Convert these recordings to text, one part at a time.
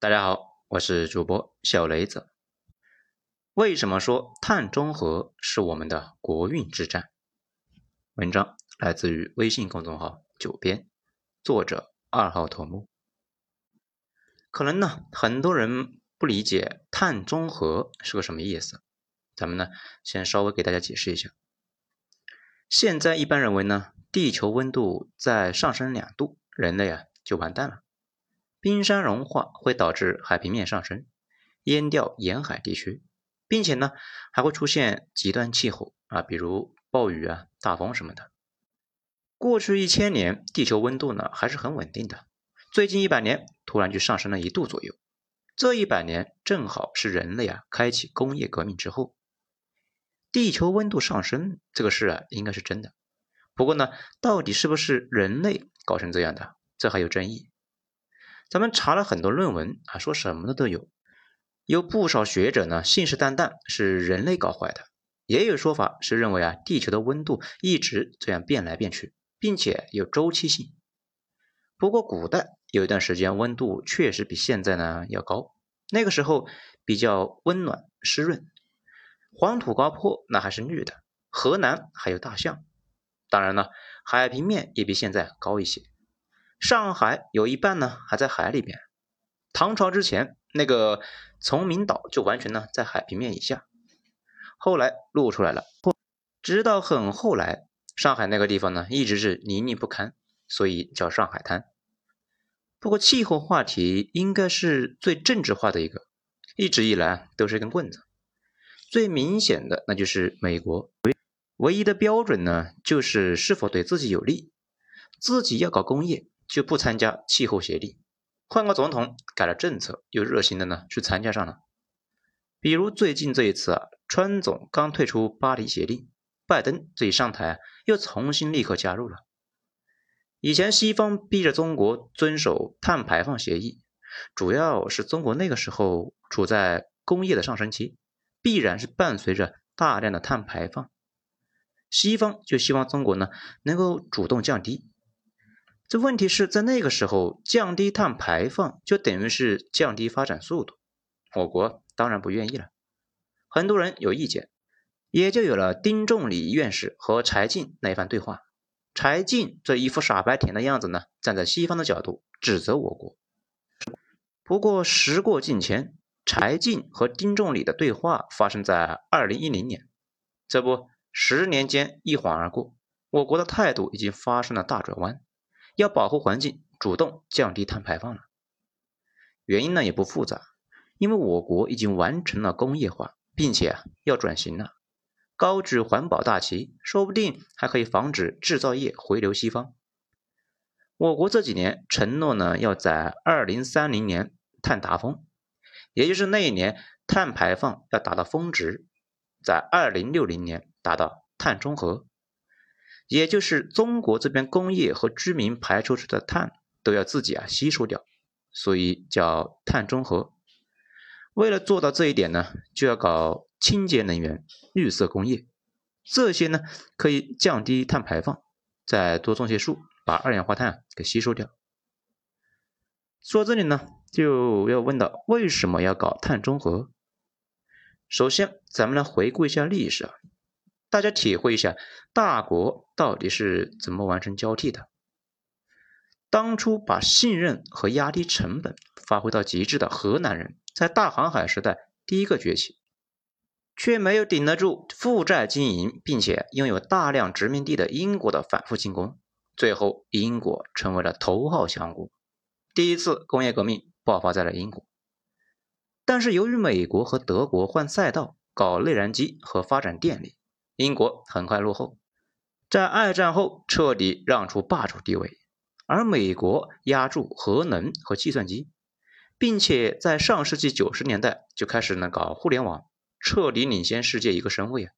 大家好，我是主播小雷子。为什么说碳中和是我们的国运之战？文章来自于微信公众号“九编”，作者二号头目。可能呢，很多人不理解碳中和是个什么意思。咱们呢，先稍微给大家解释一下。现在一般认为呢，地球温度在上升两度，人类啊就完蛋了。冰山融化会导致海平面上升，淹掉沿海地区，并且呢还会出现极端气候啊，比如暴雨啊、大风什么的。过去一千年，地球温度呢还是很稳定的，最近一百年突然就上升了一度左右。这一百年正好是人类啊开启工业革命之后，地球温度上升这个事啊应该是真的。不过呢，到底是不是人类搞成这样的，这还有争议。咱们查了很多论文啊，说什么的都有，有不少学者呢信誓旦旦是人类搞坏的，也有说法是认为啊地球的温度一直这样变来变去，并且有周期性。不过古代有一段时间温度确实比现在呢要高，那个时候比较温暖湿润，黄土高坡那还是绿的，河南还有大象，当然了，海平面也比现在高一些。上海有一半呢还在海里边。唐朝之前，那个崇明岛就完全呢在海平面以下，后来露出来了。直到很后来，上海那个地方呢一直是泥泞不堪，所以叫上海滩。不过气候话题应该是最政治化的一个，一直以来都是一根棍子。最明显的那就是美国，唯一的标准呢就是是否对自己有利，自己要搞工业。就不参加气候协定，换个总统改了政策，又热心的呢去参加上了。比如最近这一次啊，川总刚退出巴黎协定，拜登这一上台啊又重新立刻加入了。以前西方逼着中国遵守碳排放协议，主要是中国那个时候处在工业的上升期，必然是伴随着大量的碳排放，西方就希望中国呢能够主动降低。这问题是在那个时候降低碳排放，就等于是降低发展速度。我国当然不愿意了，很多人有意见，也就有了丁仲礼院士和柴进那一番对话。柴进这一副傻白甜的样子呢，站在西方的角度指责我国。不过时过境迁，柴进和丁仲礼的对话发生在二零一零年，这不十年间一晃而过，我国的态度已经发生了大转弯。要保护环境，主动降低碳排放了。原因呢也不复杂，因为我国已经完成了工业化，并且啊要转型了。高举环保大旗，说不定还可以防止制造业回流西方。我国这几年承诺呢，要在二零三零年碳达峰，也就是那一年碳排放要达到峰值，在二零六零年达到碳中和。也就是中国这边工业和居民排出去的碳都要自己啊吸收掉，所以叫碳中和。为了做到这一点呢，就要搞清洁能源、绿色工业，这些呢可以降低碳排放，再多种些树，把二氧化碳给吸收掉。说这里呢，就要问到为什么要搞碳中和？首先，咱们来回顾一下历史啊。大家体会一下，大国到底是怎么完成交替的？当初把信任和压低成本发挥到极致的河南人，在大航海时代第一个崛起，却没有顶得住负债经营并且拥有大量殖民地的英国的反复进攻，最后英国成为了头号强国。第一次工业革命爆发在了英国，但是由于美国和德国换赛道搞内燃机和发展电力。英国很快落后，在二战后彻底让出霸主地位，而美国压住核能和计算机，并且在上世纪九十年代就开始呢搞互联网，彻底领先世界一个身位啊！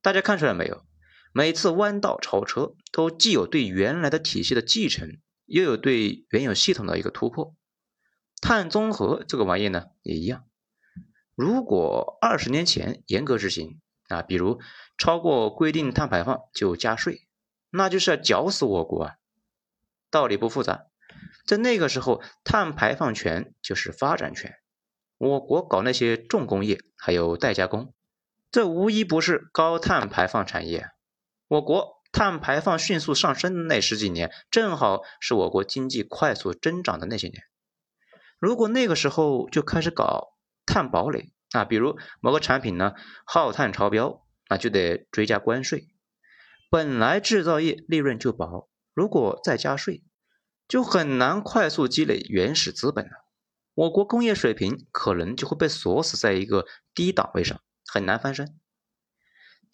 大家看出来没有？每次弯道超车都既有对原来的体系的继承，又有对原有系统的一个突破。碳中和这个玩意呢也一样，如果二十年前严格执行。啊，比如超过规定碳排放就加税，那就是要绞死我国啊！道理不复杂，在那个时候，碳排放权就是发展权。我国搞那些重工业，还有代加工，这无一不是高碳排放产业。我国碳排放迅速上升的那十几年，正好是我国经济快速增长的那些年。如果那个时候就开始搞碳堡垒啊，比如某个产品呢耗碳超标，那就得追加关税。本来制造业利润就薄，如果再加税，就很难快速积累原始资本了。我国工业水平可能就会被锁死在一个低档位上，很难翻身。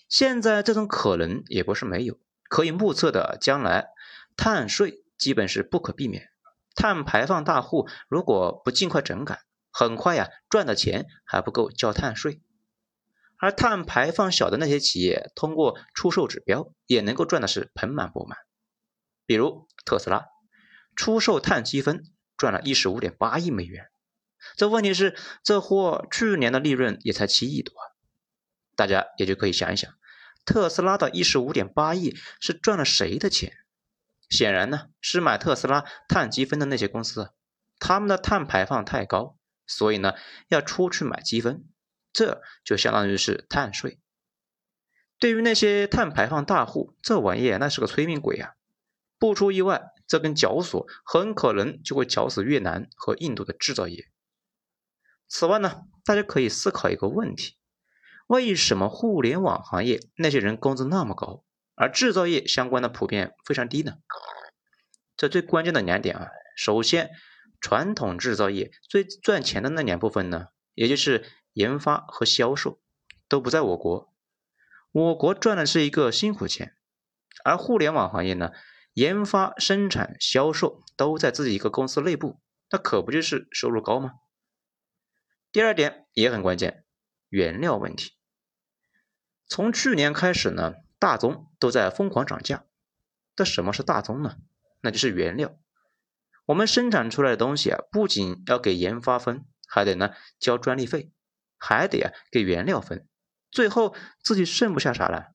现在这种可能也不是没有，可以目测的将来碳税基本是不可避免。碳排放大户如果不尽快整改，很快呀赚的钱还不够交碳税。而碳排放小的那些企业，通过出售指标也能够赚的是盆满钵满。比如特斯拉出售碳积分赚了一十五点八亿美元，这问题是这货去年的利润也才七亿多，大家也就可以想一想，特斯拉的一十五点八亿是赚了谁的钱？显然呢，是买特斯拉碳积分的那些公司，他们的碳排放太高，所以呢要出去买积分，这就相当于是碳税。对于那些碳排放大户，这玩意那是个催命鬼啊！不出意外，这根绞索很可能就会绞死越南和印度的制造业。此外呢，大家可以思考一个问题：为什么互联网行业那些人工资那么高？而制造业相关的普遍非常低呢，这最关键的两点啊，首先，传统制造业最赚钱的那两部分呢，也就是研发和销售，都不在我国，我国赚的是一个辛苦钱，而互联网行业呢，研发、生产、销售都在自己一个公司内部，那可不就是收入高吗？第二点也很关键，原料问题，从去年开始呢。大宗都在疯狂涨价，那什么是大宗呢？那就是原料。我们生产出来的东西啊，不仅要给研发分，还得呢交专利费，还得啊给原料分，最后自己剩不下啥了。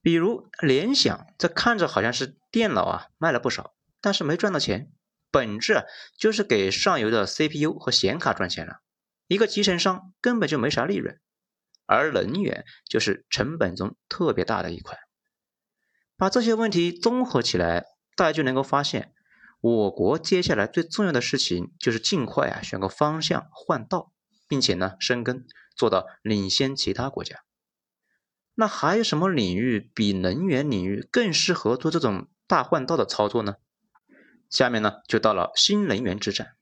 比如联想，这看着好像是电脑啊卖了不少，但是没赚到钱，本质啊就是给上游的 CPU 和显卡赚钱了。一个集成商根本就没啥利润。而能源就是成本中特别大的一块，把这些问题综合起来，大家就能够发现，我国接下来最重要的事情就是尽快啊选个方向换道，并且呢深耕，做到领先其他国家。那还有什么领域比能源领域更适合做这种大换道的操作呢？下面呢就到了新能源之战，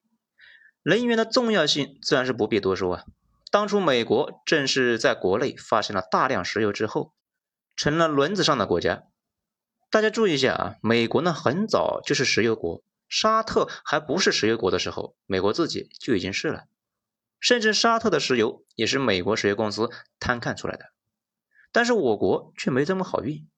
能源的重要性自然是不必多说啊。当初美国正是在国内发现了大量石油之后，成了轮子上的国家。大家注意一下啊，美国呢很早就是石油国，沙特还不是石油国的时候，美国自己就已经是了。甚至沙特的石油也是美国石油公司摊看出来的。但是我国却没这么好运。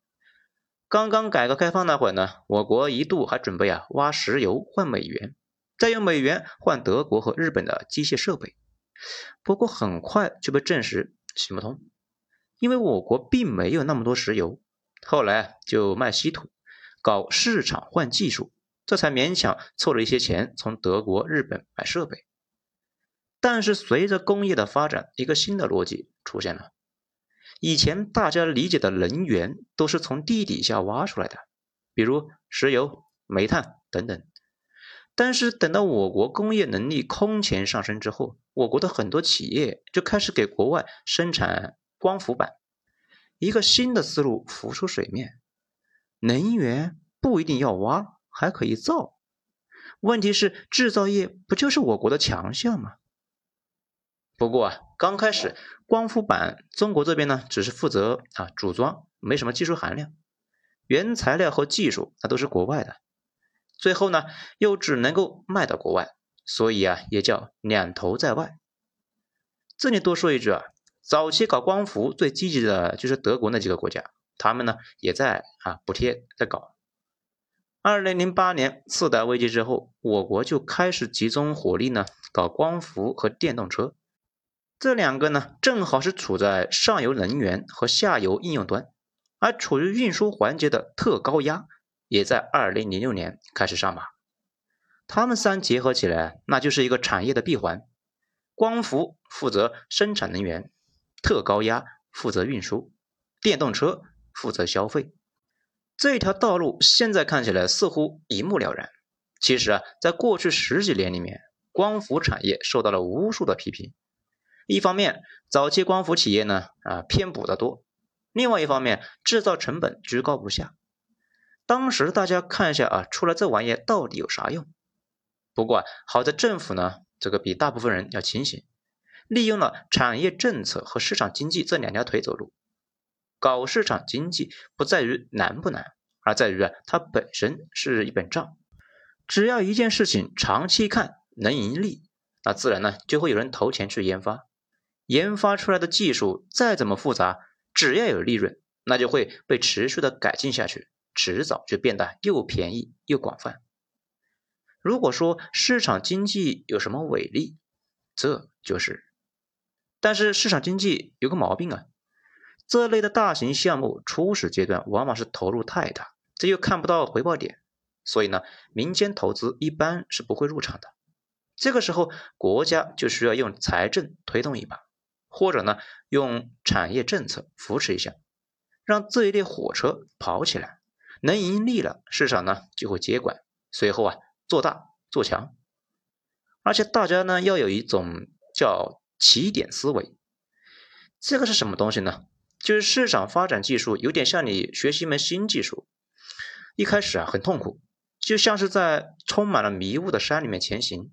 刚刚改革开放那会儿呢，我国一度还准备啊挖石油换美元，再用美元换德国和日本的机械设备。不过很快就被证实行不通，因为我国并没有那么多石油，后来就卖稀土，搞市场换技术，这才勉强凑了一些钱从德国、日本买设备。但是随着工业的发展，一个新的逻辑出现了：以前大家理解的能源都是从地底下挖出来的，比如石油、煤炭等等。但是等到我国工业能力空前上升之后，我国的很多企业就开始给国外生产光伏板，一个新的思路浮出水面：能源不一定要挖，还可以造。问题是制造业不就是我国的强项吗？不过啊，刚开始光伏板中国这边呢，只是负责啊组装，没什么技术含量，原材料和技术那都是国外的。最后呢，又只能够卖到国外，所以啊，也叫两头在外。这里多说一句啊，早期搞光伏最积极的就是德国那几个国家，他们呢也在啊补贴在搞。二零零八年次贷危机之后，我国就开始集中火力呢搞光伏和电动车，这两个呢正好是处在上游能源和下游应用端，而处于运输环节的特高压。也在二零零六年开始上马，他们三结合起来，那就是一个产业的闭环。光伏负责生产能源，特高压负责运输，电动车负责消费。这条道路现在看起来似乎一目了然，其实啊，在过去十几年里面，光伏产业受到了无数的批评。一方面，早期光伏企业呢啊偏补的多；另外一方面，制造成本居高不下。当时大家看一下啊，出了这玩意到底有啥用？不过好在政府呢。这个比大部分人要清醒，利用了产业政策和市场经济这两条腿走路。搞市场经济不在于难不难，而在于啊，它本身是一本账。只要一件事情长期看能盈利，那自然呢就会有人投钱去研发。研发出来的技术再怎么复杂，只要有利润，那就会被持续的改进下去，迟早就变得又便宜又广泛。如果说市场经济有什么伟力，这就是。但是市场经济有个毛病啊，这类的大型项目初始阶段往往是投入太大，这又看不到回报点，所以呢，民间投资一般是不会入场的。这个时候，国家就需要用财政推动一把，或者呢，用产业政策扶持一下，让这一列火车跑起来，能盈利了，市场呢就会接管，随后啊。做大做强，而且大家呢要有一种叫起点思维。这个是什么东西呢？就是市场发展技术有点像你学习一门新技术，一开始啊很痛苦，就像是在充满了迷雾的山里面前行。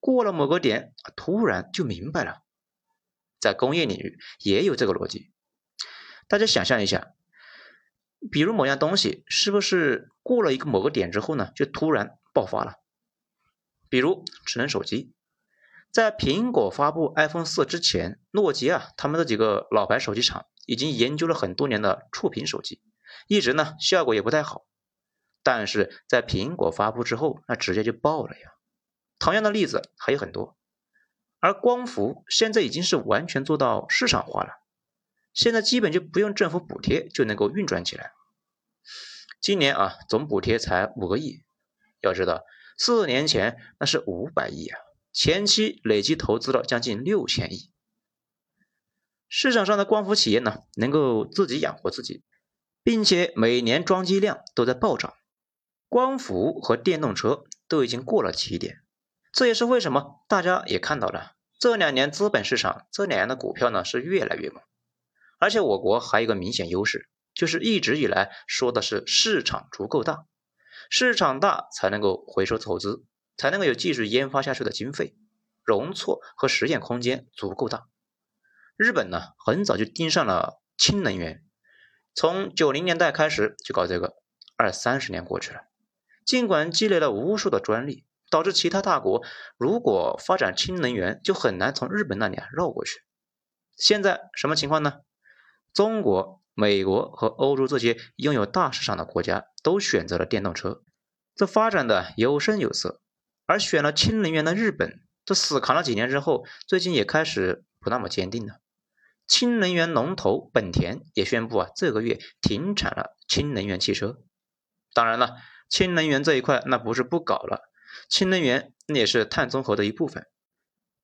过了某个点，突然就明白了。在工业领域也有这个逻辑。大家想象一下，比如某样东西是不是过了一个某个点之后呢，就突然。爆发了，比如智能手机，在苹果发布 iPhone 四之前，诺基亚他们的几个老牌手机厂已经研究了很多年的触屏手机，一直呢效果也不太好。但是在苹果发布之后，那直接就爆了呀。同样的例子还有很多。而光伏现在已经是完全做到市场化了，现在基本就不用政府补贴就能够运转起来。今年啊，总补贴才五个亿。要知道，四年前那是五百亿啊，前期累计投资了将近六千亿。市场上的光伏企业呢，能够自己养活自己，并且每年装机量都在暴涨。光伏和电动车都已经过了起点，这也是为什么大家也看到了这两年资本市场这两年的股票呢是越来越猛。而且我国还有一个明显优势，就是一直以来说的是市场足够大。市场大才能够回收投资，才能够有继续研发下去的经费，容错和实验空间足够大。日本呢，很早就盯上了氢能源，从九零年代开始就搞这个，二三十年过去了，尽管积累了无数的专利，导致其他大国如果发展氢能源，就很难从日本那里绕过去。现在什么情况呢？中国。美国和欧洲这些拥有大市场的国家都选择了电动车，这发展的有声有色。而选了氢能源的日本，这死扛了几年之后，最近也开始不那么坚定了。氢能源龙头本田也宣布啊，这个月停产了氢能源汽车。当然了，氢能源这一块那不是不搞了，氢能源那也是碳中和的一部分。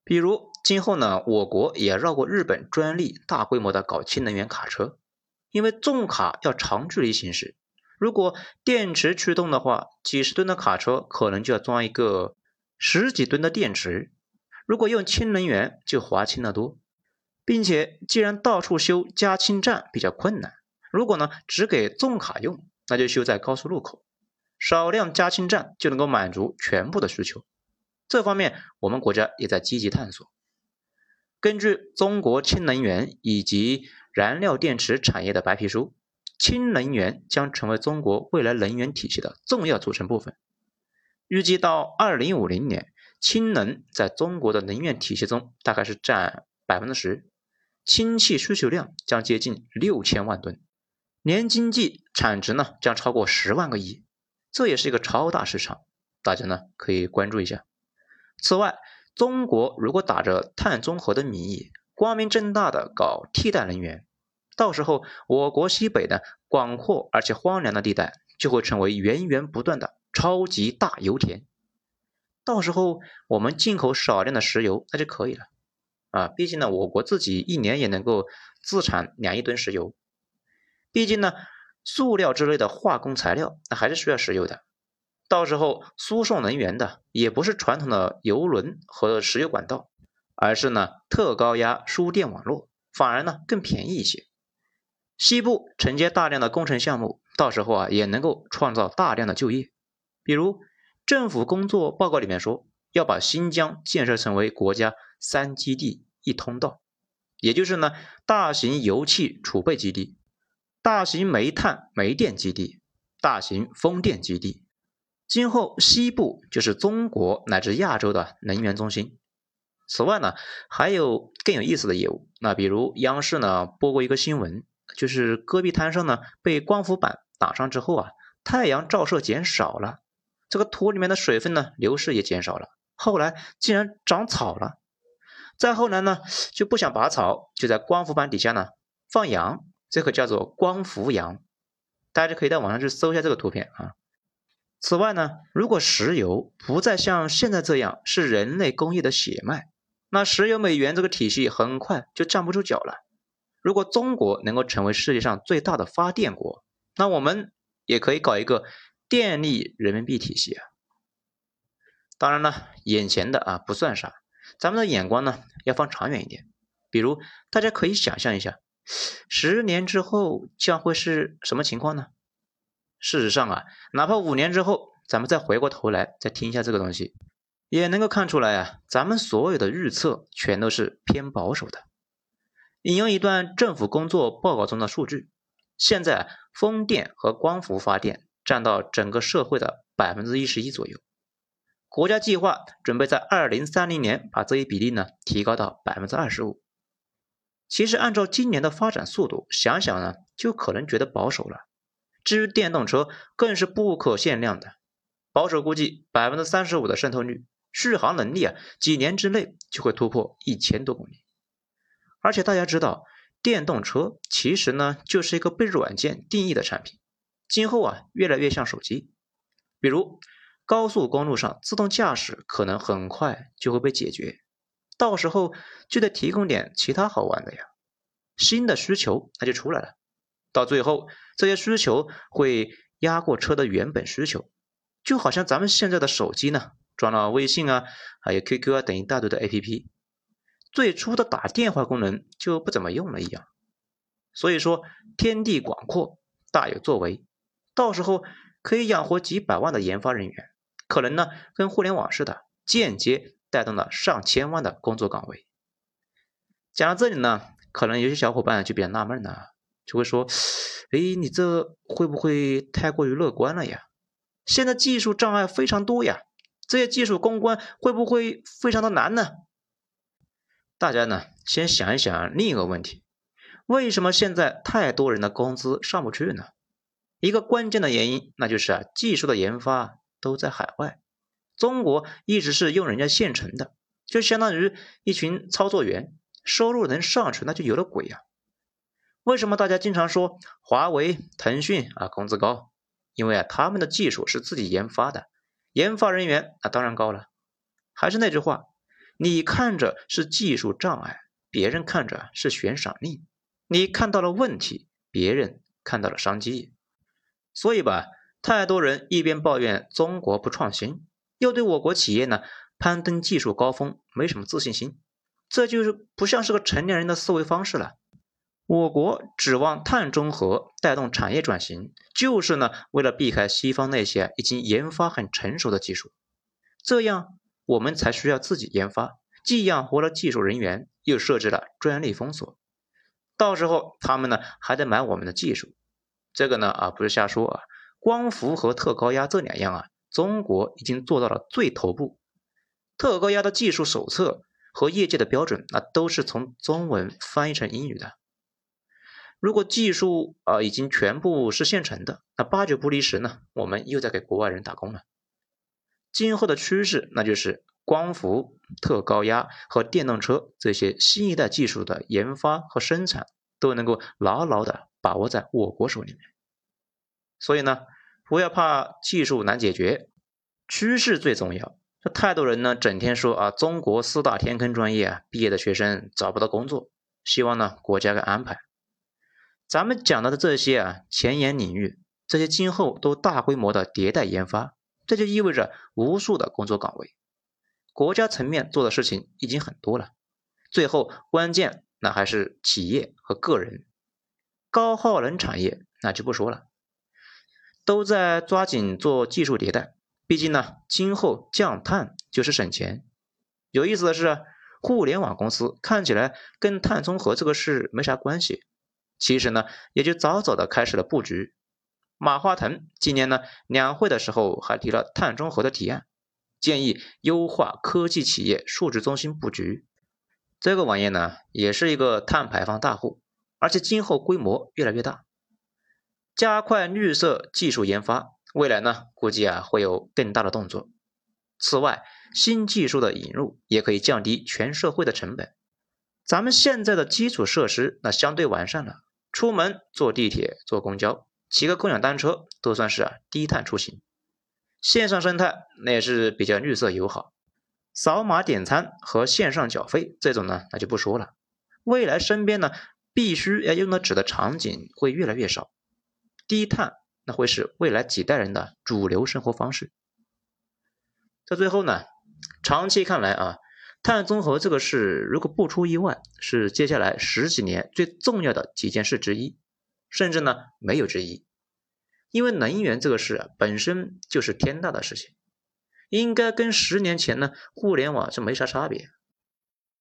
比如今后呢，我国也绕过日本专利，大规模的搞氢能源卡车。因为重卡要长距离行驶，如果电池驱动的话，几十吨的卡车可能就要装一个十几吨的电池。如果用氢能源，就划轻得多，并且既然到处修加氢站比较困难，如果呢只给重卡用，那就修在高速路口，少量加氢站就能够满足全部的需求。这方面我们国家也在积极探索。根据中国氢能源以及燃料电池产业的白皮书，氢能源将成为中国未来能源体系的重要组成部分。预计到二零五零年，氢能在中国的能源体系中大概是占百分之十，氢气需求量将接近六千万吨，年经济产值呢将超过十万个亿，这也是一个超大市场，大家呢可以关注一下。此外，中国如果打着碳中和的名义，光明正大的搞替代能源，到时候我国西北的广阔而且荒凉的地带就会成为源源不断的超级大油田。到时候我们进口少量的石油那就可以了。啊，毕竟呢，我国自己一年也能够自产两亿吨石油。毕竟呢，塑料之类的化工材料那还是需要石油的。到时候输送能源的也不是传统的油轮和石油管道，而是呢特高压输电网络，反而呢更便宜一些。西部承接大量的工程项目，到时候啊也能够创造大量的就业。比如政府工作报告里面说，要把新疆建设成为国家三基地一通道，也就是呢大型油气储备基地、大型煤炭煤电基地、大型风电基地。今后西部就是中国乃至亚洲的能源中心。此外呢，还有更有意思的业务。那比如央视呢播过一个新闻，就是戈壁滩上呢被光伏板挡上之后啊，太阳照射减少了，这个土里面的水分呢流失也减少了。后来竟然长草了。再后来呢就不想拔草，就在光伏板底下呢放羊，这个叫做光伏羊。大家可以在网上去搜一下这个图片啊。此外呢，如果石油不再像现在这样是人类工业的血脉，那石油美元这个体系很快就站不住脚了。如果中国能够成为世界上最大的发电国，那我们也可以搞一个电力人民币体系啊。当然了，眼前的啊不算啥，咱们的眼光呢要放长远一点。比如大家可以想象一下，十年之后将会是什么情况呢？事实上啊，哪怕五年之后，咱们再回过头来再听一下这个东西，也能够看出来啊，咱们所有的预测全都是偏保守的。引用一段政府工作报告中的数据，现在风电和光伏发电占到整个社会的百分之一十一左右，国家计划准备在二零三零年把这一比例呢提高到百分之二十五。其实按照今年的发展速度，想想呢，就可能觉得保守了。至于电动车，更是不可限量的。保守估计，百分之三十五的渗透率，续航能力啊，几年之内就会突破一千多公里。而且大家知道，电动车其实呢，就是一个被软件定义的产品。今后啊，越来越像手机。比如高速公路上自动驾驶，可能很快就会被解决，到时候就得提供点其他好玩的呀。新的需求那就出来了。到最后，这些需求会压过车的原本需求，就好像咱们现在的手机呢，装了微信啊，还有 QQ 啊等一大堆的 APP，最初的打电话功能就不怎么用了一样。所以说，天地广阔，大有作为，到时候可以养活几百万的研发人员，可能呢跟互联网似的，间接带动了上千万的工作岗位。讲到这里呢，可能有些小伙伴就比较纳闷了。就会说，哎，你这会不会太过于乐观了呀？现在技术障碍非常多呀，这些技术攻关会不会非常的难呢？大家呢，先想一想另一个问题：为什么现在太多人的工资上不去呢？一个关键的原因，那就是啊，技术的研发都在海外，中国一直是用人家现成的，就相当于一群操作员，收入能上去那就有了鬼呀。为什么大家经常说华为、腾讯啊工资高？因为啊他们的技术是自己研发的，研发人员那当然高了。还是那句话，你看着是技术障碍，别人看着是悬赏令。你看到了问题，别人看到了商机。所以吧，太多人一边抱怨中国不创新，又对我国企业呢攀登技术高峰没什么自信心，这就是不像是个成年人的思维方式了。我国指望碳中和带动产业转型，就是呢为了避开西方那些已经研发很成熟的技术，这样我们才需要自己研发，既养活了技术人员，又设置了专利封锁，到时候他们呢还得买我们的技术，这个呢啊不是瞎说啊，光伏和特高压这两样啊，中国已经做到了最头部，特高压的技术手册和业界的标准，那都是从中文翻译成英语的。如果技术啊已经全部是现成的，那八九不离十呢，我们又在给国外人打工了。今后的趋势，那就是光伏、特高压和电动车这些新一代技术的研发和生产，都能够牢牢的把握在我国手里面。所以呢，不要怕技术难解决，趋势最重要。这太多人呢，整天说啊，中国四大天坑专业啊，毕业的学生找不到工作，希望呢国家给安排。咱们讲到的这些啊，前沿领域，这些今后都大规模的迭代研发，这就意味着无数的工作岗位。国家层面做的事情已经很多了，最后关键那还是企业和个人。高耗能产业那就不说了，都在抓紧做技术迭代。毕竟呢，今后降碳就是省钱。有意思的是，互联网公司看起来跟碳中和这个事没啥关系，其实呢，也就早早的开始了布局。马化腾今年呢两会的时候还提了碳中和的提案，建议优化科技企业数据中心布局。这个玩意呢，也是一个碳排放大户，而且今后规模越来越大，加快绿色技术研发。未来呢，估计啊会有更大的动作。此外，新技术的引入也可以降低全社会的成本。咱们现在的基础设施那相对完善了，出门坐地铁、坐公交、骑个共享单车都算是啊低碳出行。线上生态那也是比较绿色友好，扫码点餐和线上缴费这种呢那就不说了。未来身边呢必须要用到纸的场景会越来越少，低碳。那会是未来几代人的主流生活方式。在最后呢，长期看来啊，碳中和这个事如果不出意外，是接下来十几年最重要的几件事之一，甚至呢没有之一。因为能源这个事啊，本身就是天大的事情，应该跟十年前呢互联网是没啥差别。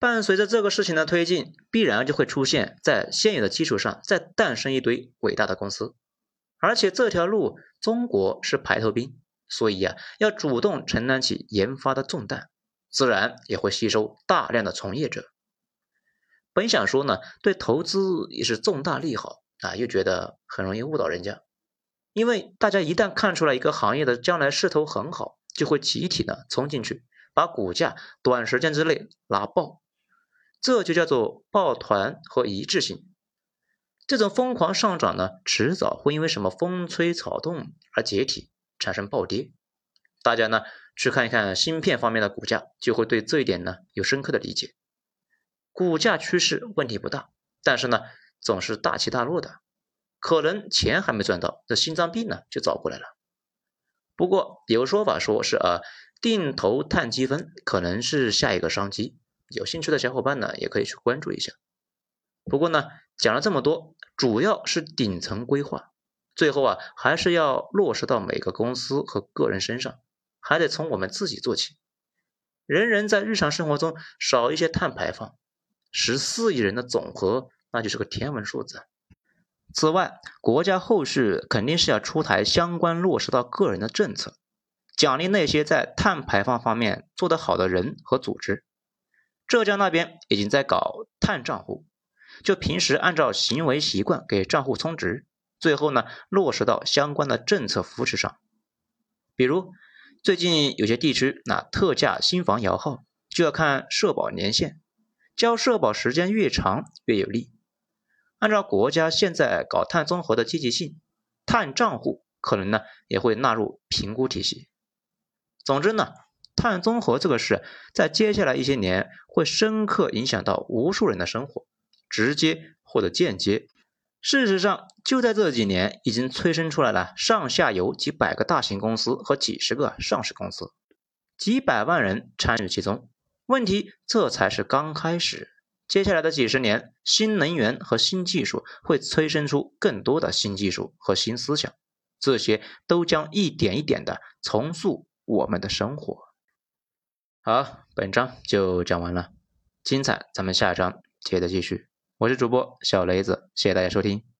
伴随着这个事情的推进，必然就会出现在现有的基础上再诞生一堆伟大的公司。而且这条路，中国是排头兵，所以啊，要主动承担起研发的重担，自然也会吸收大量的从业者。本想说呢，对投资也是重大利好啊，又觉得很容易误导人家，因为大家一旦看出来一个行业的将来势头很好，就会集体的冲进去，把股价短时间之内拉爆，这就叫做抱团和一致性。这种疯狂上涨呢，迟早会因为什么风吹草动而解体，产生暴跌。大家呢去看一看芯片方面的股价，就会对这一点呢有深刻的理解。股价趋势问题不大，但是呢总是大起大落的，可能钱还没赚到，这心脏病呢就找过来了。不过有说法说是啊，定投碳积分可能是下一个商机，有兴趣的小伙伴呢也可以去关注一下。不过呢讲了这么多。主要是顶层规划，最后啊还是要落实到每个公司和个人身上，还得从我们自己做起。人人在日常生活中少一些碳排放，十四亿人的总和那就是个天文数字。此外，国家后续肯定是要出台相关落实到个人的政策，奖励那些在碳排放方面做得好的人和组织。浙江那边已经在搞碳账户。就平时按照行为习惯给账户充值，最后呢落实到相关的政策扶持上。比如最近有些地区那特价新房摇号就要看社保年限，交社保时间越长越有利。按照国家现在搞碳综合的积极性，碳账户可能呢也会纳入评估体系。总之呢，碳综合这个事在接下来一些年会深刻影响到无数人的生活。直接或者间接，事实上，就在这几年，已经催生出来了上下游几百个大型公司和几十个上市公司，几百万人参与其中。问题这才是刚开始，接下来的几十年，新能源和新技术会催生出更多的新技术和新思想，这些都将一点一点的重塑我们的生活。好，本章就讲完了，精彩，咱们下章接着继续。我是主播小雷子，谢谢大家收听。